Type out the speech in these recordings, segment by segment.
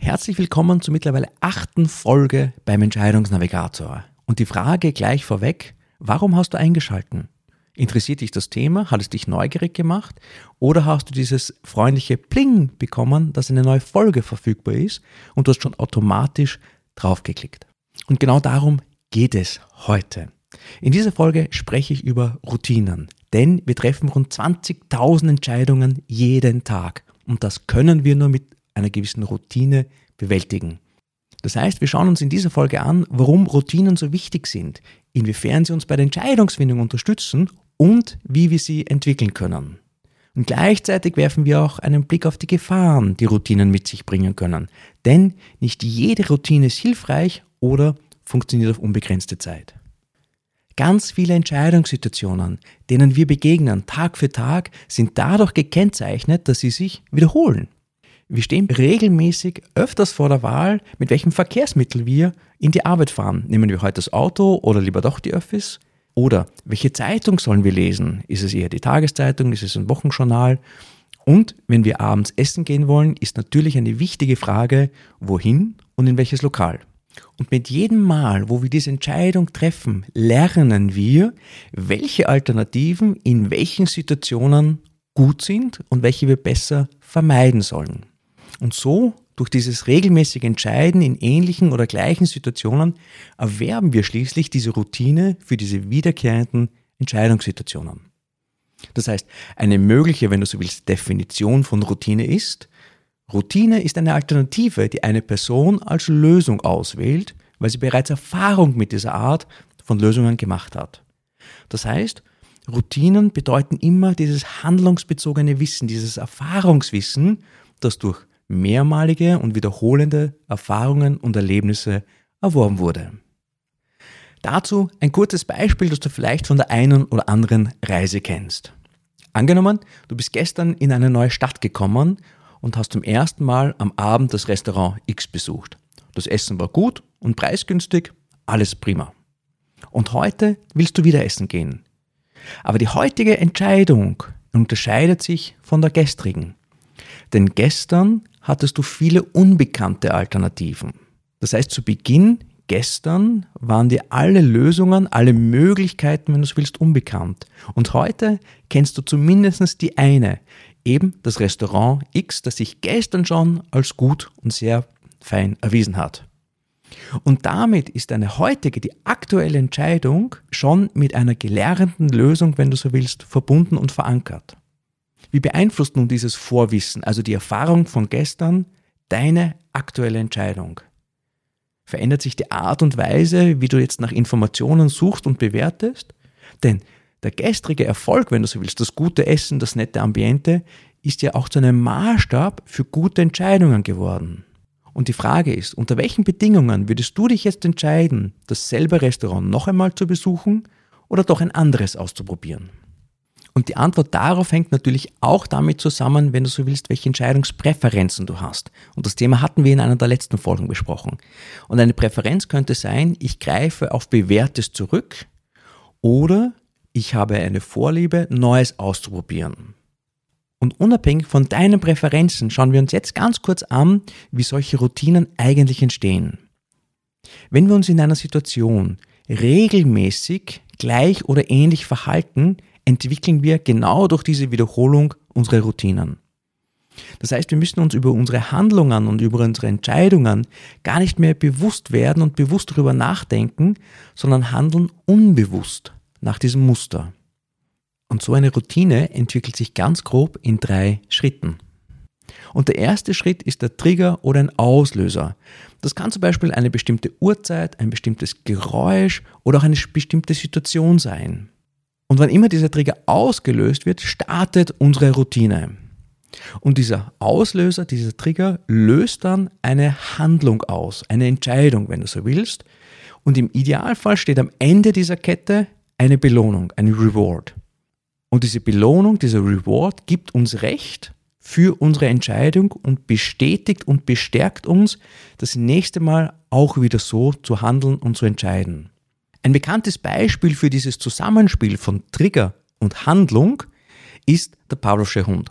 Herzlich willkommen zur mittlerweile achten Folge beim Entscheidungsnavigator. Und die Frage gleich vorweg, warum hast du eingeschalten? Interessiert dich das Thema? Hat es dich neugierig gemacht? Oder hast du dieses freundliche Pling bekommen, dass eine neue Folge verfügbar ist und du hast schon automatisch draufgeklickt? Und genau darum geht es heute. In dieser Folge spreche ich über Routinen, denn wir treffen rund 20.000 Entscheidungen jeden Tag und das können wir nur mit einer gewissen Routine bewältigen. Das heißt, wir schauen uns in dieser Folge an, warum Routinen so wichtig sind, inwiefern sie uns bei der Entscheidungsfindung unterstützen und wie wir sie entwickeln können. Und gleichzeitig werfen wir auch einen Blick auf die Gefahren, die Routinen mit sich bringen können. Denn nicht jede Routine ist hilfreich oder funktioniert auf unbegrenzte Zeit. Ganz viele Entscheidungssituationen, denen wir begegnen, Tag für Tag, sind dadurch gekennzeichnet, dass sie sich wiederholen. Wir stehen regelmäßig öfters vor der Wahl, mit welchem Verkehrsmittel wir in die Arbeit fahren. Nehmen wir heute das Auto oder lieber doch die Öffis? Oder welche Zeitung sollen wir lesen? Ist es eher die Tageszeitung? Ist es ein Wochenjournal? Und wenn wir abends essen gehen wollen, ist natürlich eine wichtige Frage, wohin und in welches Lokal. Und mit jedem Mal, wo wir diese Entscheidung treffen, lernen wir, welche Alternativen in welchen Situationen gut sind und welche wir besser vermeiden sollen. Und so, durch dieses regelmäßige Entscheiden in ähnlichen oder gleichen Situationen, erwerben wir schließlich diese Routine für diese wiederkehrenden Entscheidungssituationen. Das heißt, eine mögliche, wenn du so willst, Definition von Routine ist, Routine ist eine Alternative, die eine Person als Lösung auswählt, weil sie bereits Erfahrung mit dieser Art von Lösungen gemacht hat. Das heißt, Routinen bedeuten immer dieses handlungsbezogene Wissen, dieses Erfahrungswissen, das durch mehrmalige und wiederholende Erfahrungen und Erlebnisse erworben wurde. Dazu ein kurzes Beispiel, das du vielleicht von der einen oder anderen Reise kennst. Angenommen, du bist gestern in eine neue Stadt gekommen und hast zum ersten Mal am Abend das Restaurant X besucht. Das Essen war gut und preisgünstig, alles prima. Und heute willst du wieder essen gehen. Aber die heutige Entscheidung unterscheidet sich von der gestrigen. Denn gestern hattest du viele unbekannte Alternativen. Das heißt, zu Beginn gestern waren dir alle Lösungen, alle Möglichkeiten, wenn du es willst, unbekannt. Und heute kennst du zumindest die eine, eben das Restaurant X, das sich gestern schon als gut und sehr fein erwiesen hat. Und damit ist eine heutige, die aktuelle Entscheidung schon mit einer gelernten Lösung, wenn du so willst, verbunden und verankert. Wie beeinflusst nun dieses Vorwissen, also die Erfahrung von gestern, deine aktuelle Entscheidung? Verändert sich die Art und Weise, wie du jetzt nach Informationen suchst und bewertest? Denn der gestrige Erfolg, wenn du so willst, das gute Essen, das nette Ambiente, ist ja auch zu einem Maßstab für gute Entscheidungen geworden. Und die Frage ist, unter welchen Bedingungen würdest du dich jetzt entscheiden, dasselbe Restaurant noch einmal zu besuchen oder doch ein anderes auszuprobieren? Und die Antwort darauf hängt natürlich auch damit zusammen, wenn du so willst, welche Entscheidungspräferenzen du hast. Und das Thema hatten wir in einer der letzten Folgen besprochen. Und eine Präferenz könnte sein, ich greife auf Bewährtes zurück oder ich habe eine Vorliebe, Neues auszuprobieren. Und unabhängig von deinen Präferenzen schauen wir uns jetzt ganz kurz an, wie solche Routinen eigentlich entstehen. Wenn wir uns in einer Situation regelmäßig gleich oder ähnlich verhalten, entwickeln wir genau durch diese Wiederholung unsere Routinen. Das heißt, wir müssen uns über unsere Handlungen und über unsere Entscheidungen gar nicht mehr bewusst werden und bewusst darüber nachdenken, sondern handeln unbewusst nach diesem Muster. Und so eine Routine entwickelt sich ganz grob in drei Schritten. Und der erste Schritt ist der Trigger oder ein Auslöser. Das kann zum Beispiel eine bestimmte Uhrzeit, ein bestimmtes Geräusch oder auch eine bestimmte Situation sein. Und wann immer dieser Trigger ausgelöst wird, startet unsere Routine. Und dieser Auslöser, dieser Trigger löst dann eine Handlung aus, eine Entscheidung, wenn du so willst. Und im Idealfall steht am Ende dieser Kette eine Belohnung, ein Reward. Und diese Belohnung, dieser Reward gibt uns Recht für unsere Entscheidung und bestätigt und bestärkt uns, das nächste Mal auch wieder so zu handeln und zu entscheiden. Ein bekanntes Beispiel für dieses Zusammenspiel von Trigger und Handlung ist der Pavlovsche Hund.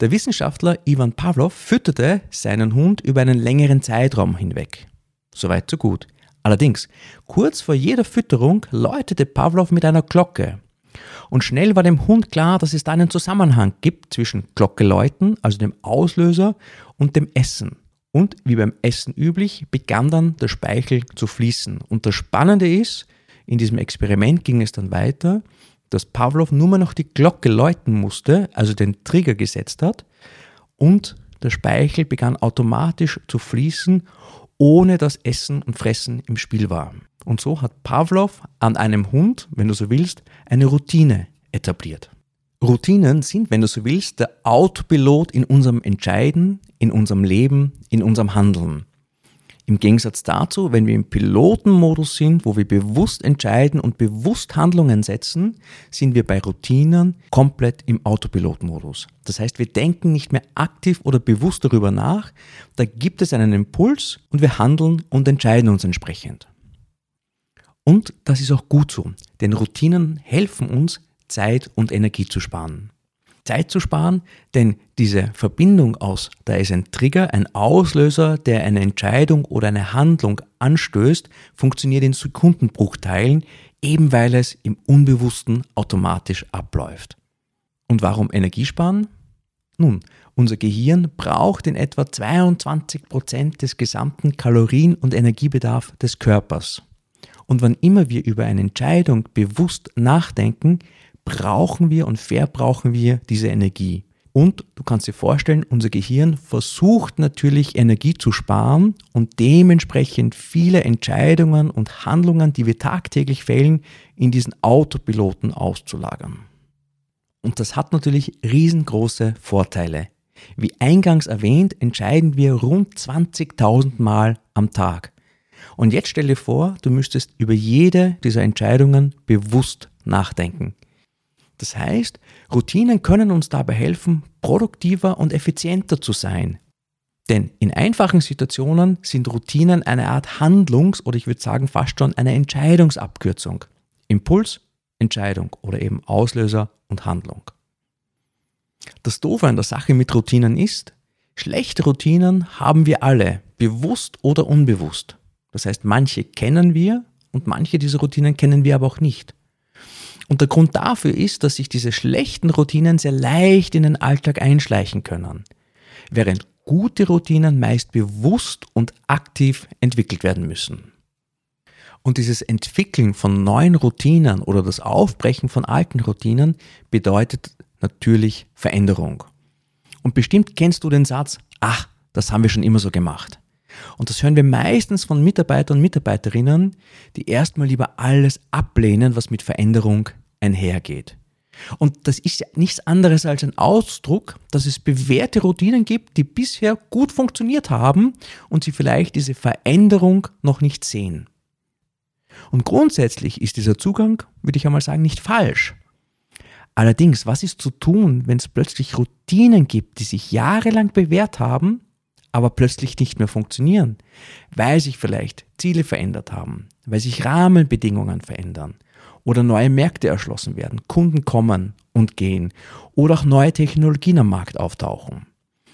Der Wissenschaftler Ivan Pavlov fütterte seinen Hund über einen längeren Zeitraum hinweg. Soweit so gut. Allerdings, kurz vor jeder Fütterung läutete Pavlov mit einer Glocke. Und schnell war dem Hund klar, dass es da einen Zusammenhang gibt zwischen Glockeläuten, also dem Auslöser, und dem Essen. Und wie beim Essen üblich, begann dann der Speichel zu fließen. Und das Spannende ist, in diesem Experiment ging es dann weiter, dass Pavlov nur mehr noch die Glocke läuten musste, also den Trigger gesetzt hat, und der Speichel begann automatisch zu fließen, ohne dass Essen und Fressen im Spiel war. Und so hat Pavlov an einem Hund, wenn du so willst, eine Routine etabliert. Routinen sind, wenn du so willst, der Autopilot in unserem Entscheiden, in unserem Leben, in unserem Handeln. Im Gegensatz dazu, wenn wir im Pilotenmodus sind, wo wir bewusst entscheiden und bewusst Handlungen setzen, sind wir bei Routinen komplett im Autopilotmodus. Das heißt, wir denken nicht mehr aktiv oder bewusst darüber nach, da gibt es einen Impuls und wir handeln und entscheiden uns entsprechend. Und das ist auch gut so, denn Routinen helfen uns, Zeit und Energie zu sparen. Zeit zu sparen, denn diese Verbindung aus, da ist ein Trigger, ein Auslöser, der eine Entscheidung oder eine Handlung anstößt, funktioniert in Sekundenbruchteilen, eben weil es im Unbewussten automatisch abläuft. Und warum Energie sparen? Nun, unser Gehirn braucht in etwa 22 Prozent des gesamten Kalorien- und Energiebedarf des Körpers. Und wann immer wir über eine Entscheidung bewusst nachdenken, brauchen wir und verbrauchen wir diese Energie. Und du kannst dir vorstellen, unser Gehirn versucht natürlich Energie zu sparen und dementsprechend viele Entscheidungen und Handlungen, die wir tagtäglich fällen, in diesen Autopiloten auszulagern. Und das hat natürlich riesengroße Vorteile. Wie eingangs erwähnt, entscheiden wir rund 20.000 Mal am Tag. Und jetzt stell dir vor, du müsstest über jede dieser Entscheidungen bewusst nachdenken. Das heißt, Routinen können uns dabei helfen, produktiver und effizienter zu sein. Denn in einfachen Situationen sind Routinen eine Art Handlungs- oder ich würde sagen fast schon eine Entscheidungsabkürzung. Impuls, Entscheidung oder eben Auslöser und Handlung. Das Doofe an der Sache mit Routinen ist, schlechte Routinen haben wir alle, bewusst oder unbewusst. Das heißt, manche kennen wir und manche dieser Routinen kennen wir aber auch nicht. Und der Grund dafür ist, dass sich diese schlechten Routinen sehr leicht in den Alltag einschleichen können, während gute Routinen meist bewusst und aktiv entwickelt werden müssen. Und dieses Entwickeln von neuen Routinen oder das Aufbrechen von alten Routinen bedeutet natürlich Veränderung. Und bestimmt kennst du den Satz, ach, das haben wir schon immer so gemacht. Und das hören wir meistens von Mitarbeitern und Mitarbeiterinnen, die erstmal lieber alles ablehnen, was mit Veränderung einhergeht. Und das ist ja nichts anderes als ein Ausdruck, dass es bewährte Routinen gibt, die bisher gut funktioniert haben und sie vielleicht diese Veränderung noch nicht sehen. Und grundsätzlich ist dieser Zugang, würde ich einmal sagen, nicht falsch. Allerdings, was ist zu tun, wenn es plötzlich Routinen gibt, die sich jahrelang bewährt haben aber plötzlich nicht mehr funktionieren, weil sich vielleicht Ziele verändert haben, weil sich Rahmenbedingungen verändern oder neue Märkte erschlossen werden, Kunden kommen und gehen oder auch neue Technologien am Markt auftauchen.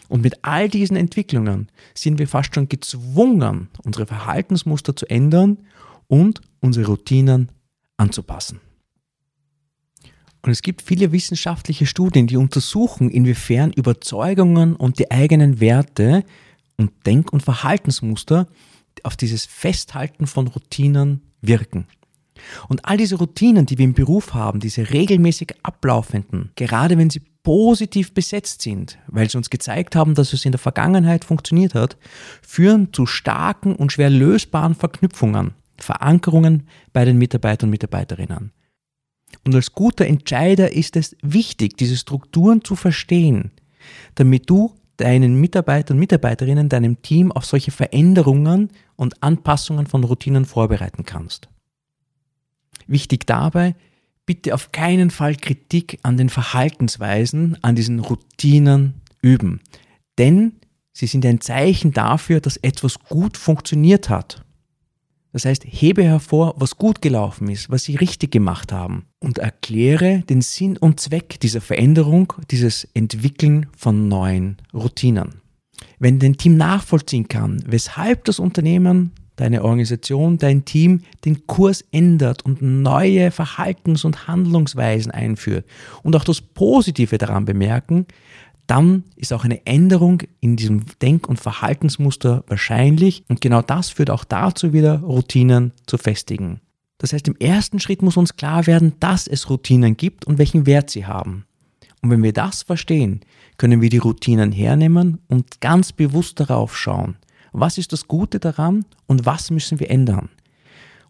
Und mit all diesen Entwicklungen sind wir fast schon gezwungen, unsere Verhaltensmuster zu ändern und unsere Routinen anzupassen. Und es gibt viele wissenschaftliche Studien, die untersuchen, inwiefern Überzeugungen und die eigenen Werte und Denk- und Verhaltensmuster auf dieses Festhalten von Routinen wirken. Und all diese Routinen, die wir im Beruf haben, diese regelmäßig ablaufenden, gerade wenn sie positiv besetzt sind, weil sie uns gezeigt haben, dass es in der Vergangenheit funktioniert hat, führen zu starken und schwer lösbaren Verknüpfungen, Verankerungen bei den Mitarbeitern und Mitarbeiterinnen. Und als guter Entscheider ist es wichtig, diese Strukturen zu verstehen, damit du deinen Mitarbeitern und Mitarbeiterinnen, deinem Team auf solche Veränderungen und Anpassungen von Routinen vorbereiten kannst. Wichtig dabei, bitte auf keinen Fall Kritik an den Verhaltensweisen, an diesen Routinen üben. Denn sie sind ein Zeichen dafür, dass etwas gut funktioniert hat. Das heißt, hebe hervor, was gut gelaufen ist, was sie richtig gemacht haben und erkläre den Sinn und Zweck dieser Veränderung, dieses Entwickeln von neuen Routinen. Wenn dein Team nachvollziehen kann, weshalb das Unternehmen, deine Organisation, dein Team den Kurs ändert und neue Verhaltens- und Handlungsweisen einführt und auch das Positive daran bemerken, dann ist auch eine Änderung in diesem Denk- und Verhaltensmuster wahrscheinlich und genau das führt auch dazu wieder, Routinen zu festigen. Das heißt, im ersten Schritt muss uns klar werden, dass es Routinen gibt und welchen Wert sie haben. Und wenn wir das verstehen, können wir die Routinen hernehmen und ganz bewusst darauf schauen, was ist das Gute daran und was müssen wir ändern.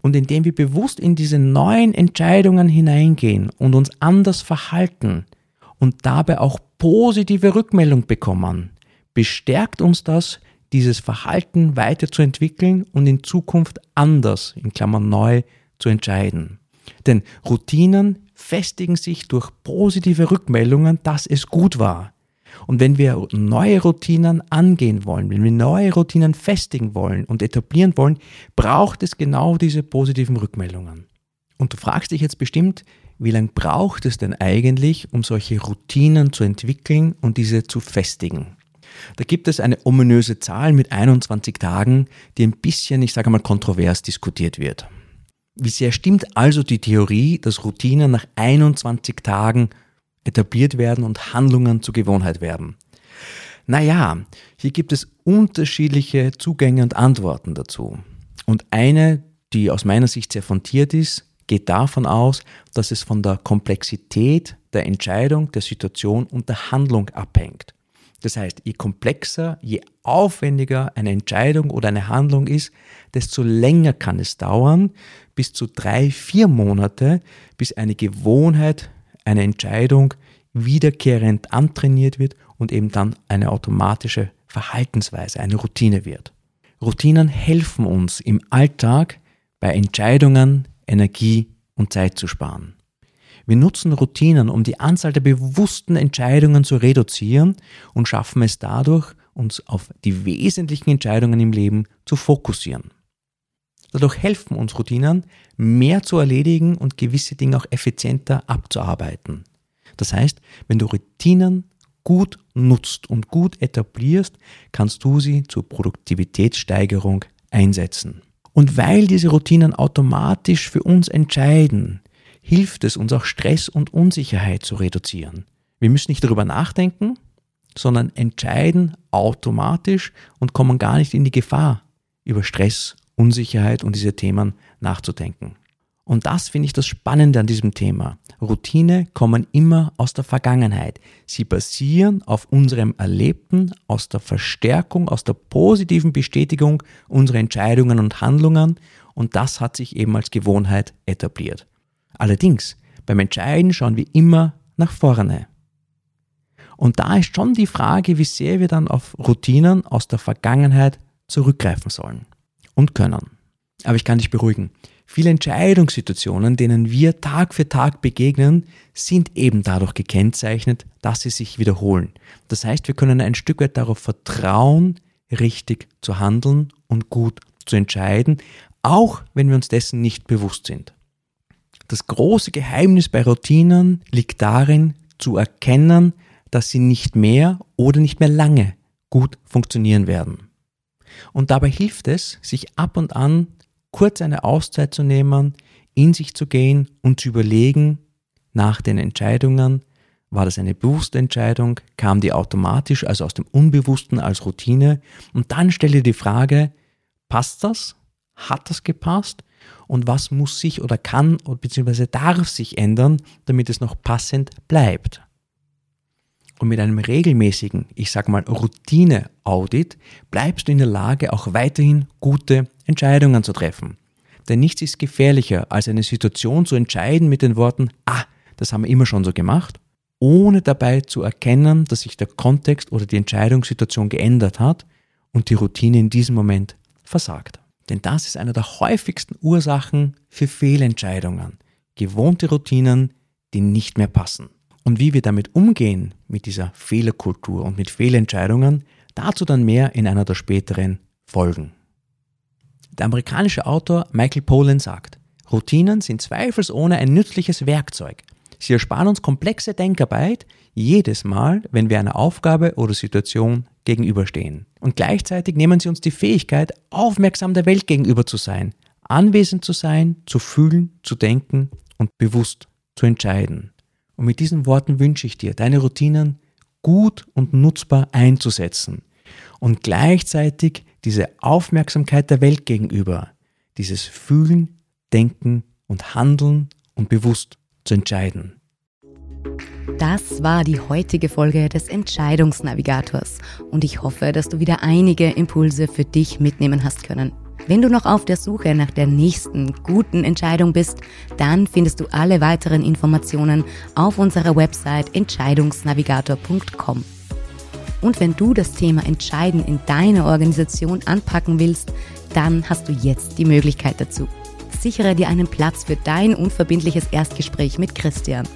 Und indem wir bewusst in diese neuen Entscheidungen hineingehen und uns anders verhalten und dabei auch positive Rückmeldung bekommen, bestärkt uns das, dieses Verhalten weiterzuentwickeln und in Zukunft anders, in Klammern neu, zu entscheiden. Denn Routinen festigen sich durch positive Rückmeldungen, dass es gut war. Und wenn wir neue Routinen angehen wollen, wenn wir neue Routinen festigen wollen und etablieren wollen, braucht es genau diese positiven Rückmeldungen. Und du fragst dich jetzt bestimmt, wie lange braucht es denn eigentlich, um solche Routinen zu entwickeln und diese zu festigen? Da gibt es eine ominöse Zahl mit 21 Tagen, die ein bisschen, ich sage mal, kontrovers diskutiert wird. Wie sehr stimmt also die Theorie, dass Routinen nach 21 Tagen etabliert werden und Handlungen zur Gewohnheit werden? Naja, hier gibt es unterschiedliche Zugänge und Antworten dazu. Und eine, die aus meiner Sicht sehr fundiert ist, geht davon aus, dass es von der Komplexität der Entscheidung, der Situation und der Handlung abhängt. Das heißt, je komplexer, je aufwendiger eine Entscheidung oder eine Handlung ist, desto länger kann es dauern, bis zu drei, vier Monate, bis eine Gewohnheit, eine Entscheidung wiederkehrend antrainiert wird und eben dann eine automatische Verhaltensweise, eine Routine wird. Routinen helfen uns im Alltag bei Entscheidungen Energie und Zeit zu sparen. Wir nutzen Routinen, um die Anzahl der bewussten Entscheidungen zu reduzieren und schaffen es dadurch, uns auf die wesentlichen Entscheidungen im Leben zu fokussieren. Dadurch helfen uns Routinen, mehr zu erledigen und gewisse Dinge auch effizienter abzuarbeiten. Das heißt, wenn du Routinen gut nutzt und gut etablierst, kannst du sie zur Produktivitätssteigerung einsetzen. Und weil diese Routinen automatisch für uns entscheiden, hilft es uns auch Stress und Unsicherheit zu reduzieren. Wir müssen nicht darüber nachdenken, sondern entscheiden automatisch und kommen gar nicht in die Gefahr, über Stress, Unsicherheit und diese Themen nachzudenken. Und das finde ich das Spannende an diesem Thema. Routine kommen immer aus der Vergangenheit. Sie basieren auf unserem Erlebten, aus der Verstärkung, aus der positiven Bestätigung unserer Entscheidungen und Handlungen und das hat sich eben als Gewohnheit etabliert. Allerdings, beim Entscheiden schauen wir immer nach vorne. Und da ist schon die Frage, wie sehr wir dann auf Routinen aus der Vergangenheit zurückgreifen sollen und können. Aber ich kann dich beruhigen. Viele Entscheidungssituationen, denen wir Tag für Tag begegnen, sind eben dadurch gekennzeichnet, dass sie sich wiederholen. Das heißt, wir können ein Stück weit darauf vertrauen, richtig zu handeln und gut zu entscheiden, auch wenn wir uns dessen nicht bewusst sind. Das große Geheimnis bei Routinen liegt darin, zu erkennen, dass sie nicht mehr oder nicht mehr lange gut funktionieren werden. Und dabei hilft es, sich ab und an kurz eine Auszeit zu nehmen, in sich zu gehen und zu überlegen nach den Entscheidungen, war das eine bewusste Entscheidung, kam die automatisch, also aus dem Unbewussten als Routine und dann stelle die Frage, passt das? Hat das gepasst? Und was muss sich oder kann bzw. darf sich ändern, damit es noch passend bleibt? Und mit einem regelmäßigen, ich sag mal Routine-Audit, bleibst du in der Lage, auch weiterhin gute Entscheidungen zu treffen. Denn nichts ist gefährlicher, als eine Situation zu entscheiden mit den Worten, ah, das haben wir immer schon so gemacht, ohne dabei zu erkennen, dass sich der Kontext oder die Entscheidungssituation geändert hat und die Routine in diesem Moment versagt. Denn das ist eine der häufigsten Ursachen für Fehlentscheidungen. Gewohnte Routinen, die nicht mehr passen. Und wie wir damit umgehen, mit dieser Fehlerkultur und mit Fehlentscheidungen, dazu dann mehr in einer der späteren Folgen. Der amerikanische Autor Michael Pollan sagt, Routinen sind zweifelsohne ein nützliches Werkzeug. Sie ersparen uns komplexe Denkarbeit jedes Mal, wenn wir einer Aufgabe oder Situation gegenüberstehen. Und gleichzeitig nehmen sie uns die Fähigkeit, aufmerksam der Welt gegenüber zu sein, anwesend zu sein, zu fühlen, zu denken und bewusst zu entscheiden. Und mit diesen Worten wünsche ich dir, deine Routinen gut und nutzbar einzusetzen und gleichzeitig diese Aufmerksamkeit der Welt gegenüber, dieses Fühlen, Denken und Handeln und bewusst zu entscheiden. Das war die heutige Folge des Entscheidungsnavigators und ich hoffe, dass du wieder einige Impulse für dich mitnehmen hast können. Wenn du noch auf der Suche nach der nächsten guten Entscheidung bist, dann findest du alle weiteren Informationen auf unserer Website entscheidungsnavigator.com. Und wenn du das Thema Entscheiden in deiner Organisation anpacken willst, dann hast du jetzt die Möglichkeit dazu. Sichere dir einen Platz für dein unverbindliches Erstgespräch mit Christian.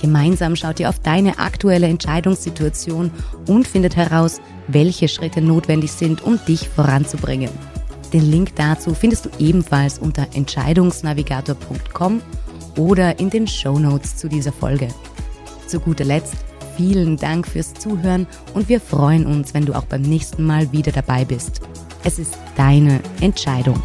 Gemeinsam schaut ihr auf deine aktuelle Entscheidungssituation und findet heraus, welche Schritte notwendig sind, um dich voranzubringen. Den Link dazu findest du ebenfalls unter entscheidungsnavigator.com oder in den Show Notes zu dieser Folge. Zu guter Letzt vielen Dank fürs Zuhören und wir freuen uns, wenn du auch beim nächsten Mal wieder dabei bist. Es ist deine Entscheidung.